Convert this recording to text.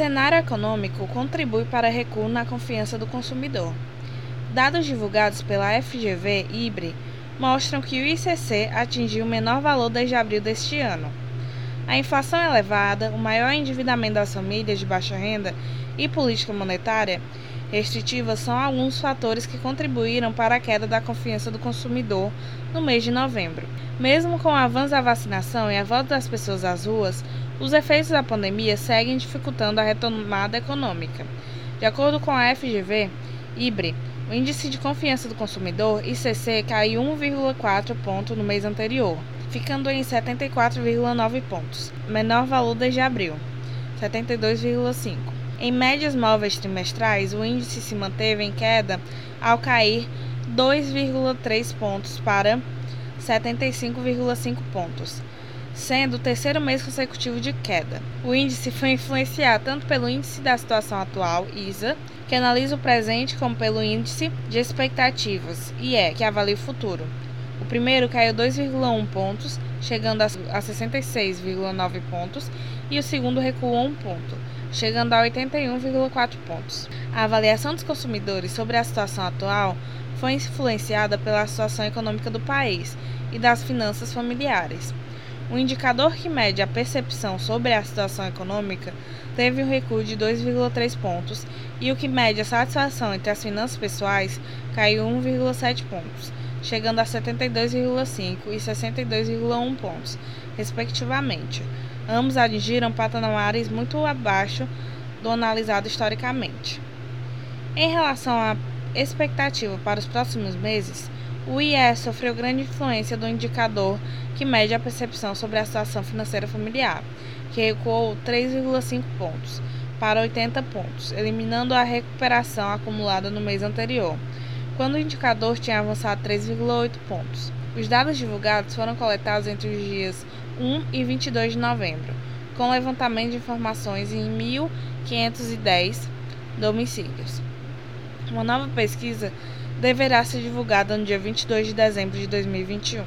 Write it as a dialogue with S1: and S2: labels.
S1: cenário econômico contribui para recuo na confiança do consumidor. Dados divulgados pela FGV IBRE mostram que o ICC atingiu o menor valor desde abril deste ano. A inflação elevada, o maior endividamento das famílias de baixa renda e política monetária restritiva são alguns fatores que contribuíram para a queda da confiança do consumidor no mês de novembro. Mesmo com o avanço da vacinação e a volta das pessoas às ruas, os efeitos da pandemia seguem dificultando a retomada econômica. De acordo com a FGV, IBRE, o índice de confiança do consumidor, ICC, caiu 1,4 ponto no mês anterior, ficando em 74,9 pontos, menor valor desde abril, 72,5. Em médias móveis trimestrais, o índice se manteve em queda ao cair 2,3 pontos para 75,5 pontos, sendo o terceiro mês consecutivo de queda. O índice foi influenciado tanto pelo índice da situação atual, ISA, que analisa o presente, como pelo índice de expectativas, IE, que avalia o futuro. O primeiro caiu 2,1 pontos, chegando a 66,9 pontos, e o segundo recuou 1 ponto, chegando a 81,4 pontos. A avaliação dos consumidores sobre a situação atual foi influenciada pela situação econômica do país e das finanças familiares. O indicador que mede a percepção sobre a situação econômica teve um recuo de 2,3 pontos e o que mede a satisfação entre as finanças pessoais caiu 1,7 pontos, chegando a 72,5 e 62,1 pontos, respectivamente. Ambos atingiram patamares muito abaixo do analisado historicamente. Em relação à expectativa para os próximos meses, o IE sofreu grande influência do indicador que mede a percepção sobre a situação financeira familiar, que recuou 3,5 pontos para 80 pontos, eliminando a recuperação acumulada no mês anterior, quando o indicador tinha avançado 3,8 pontos. Os dados divulgados foram coletados entre os dias 1 e 22 de novembro, com levantamento de informações em 1.510 domicílios. Uma nova pesquisa deverá ser divulgada no dia 22 de dezembro de 2021.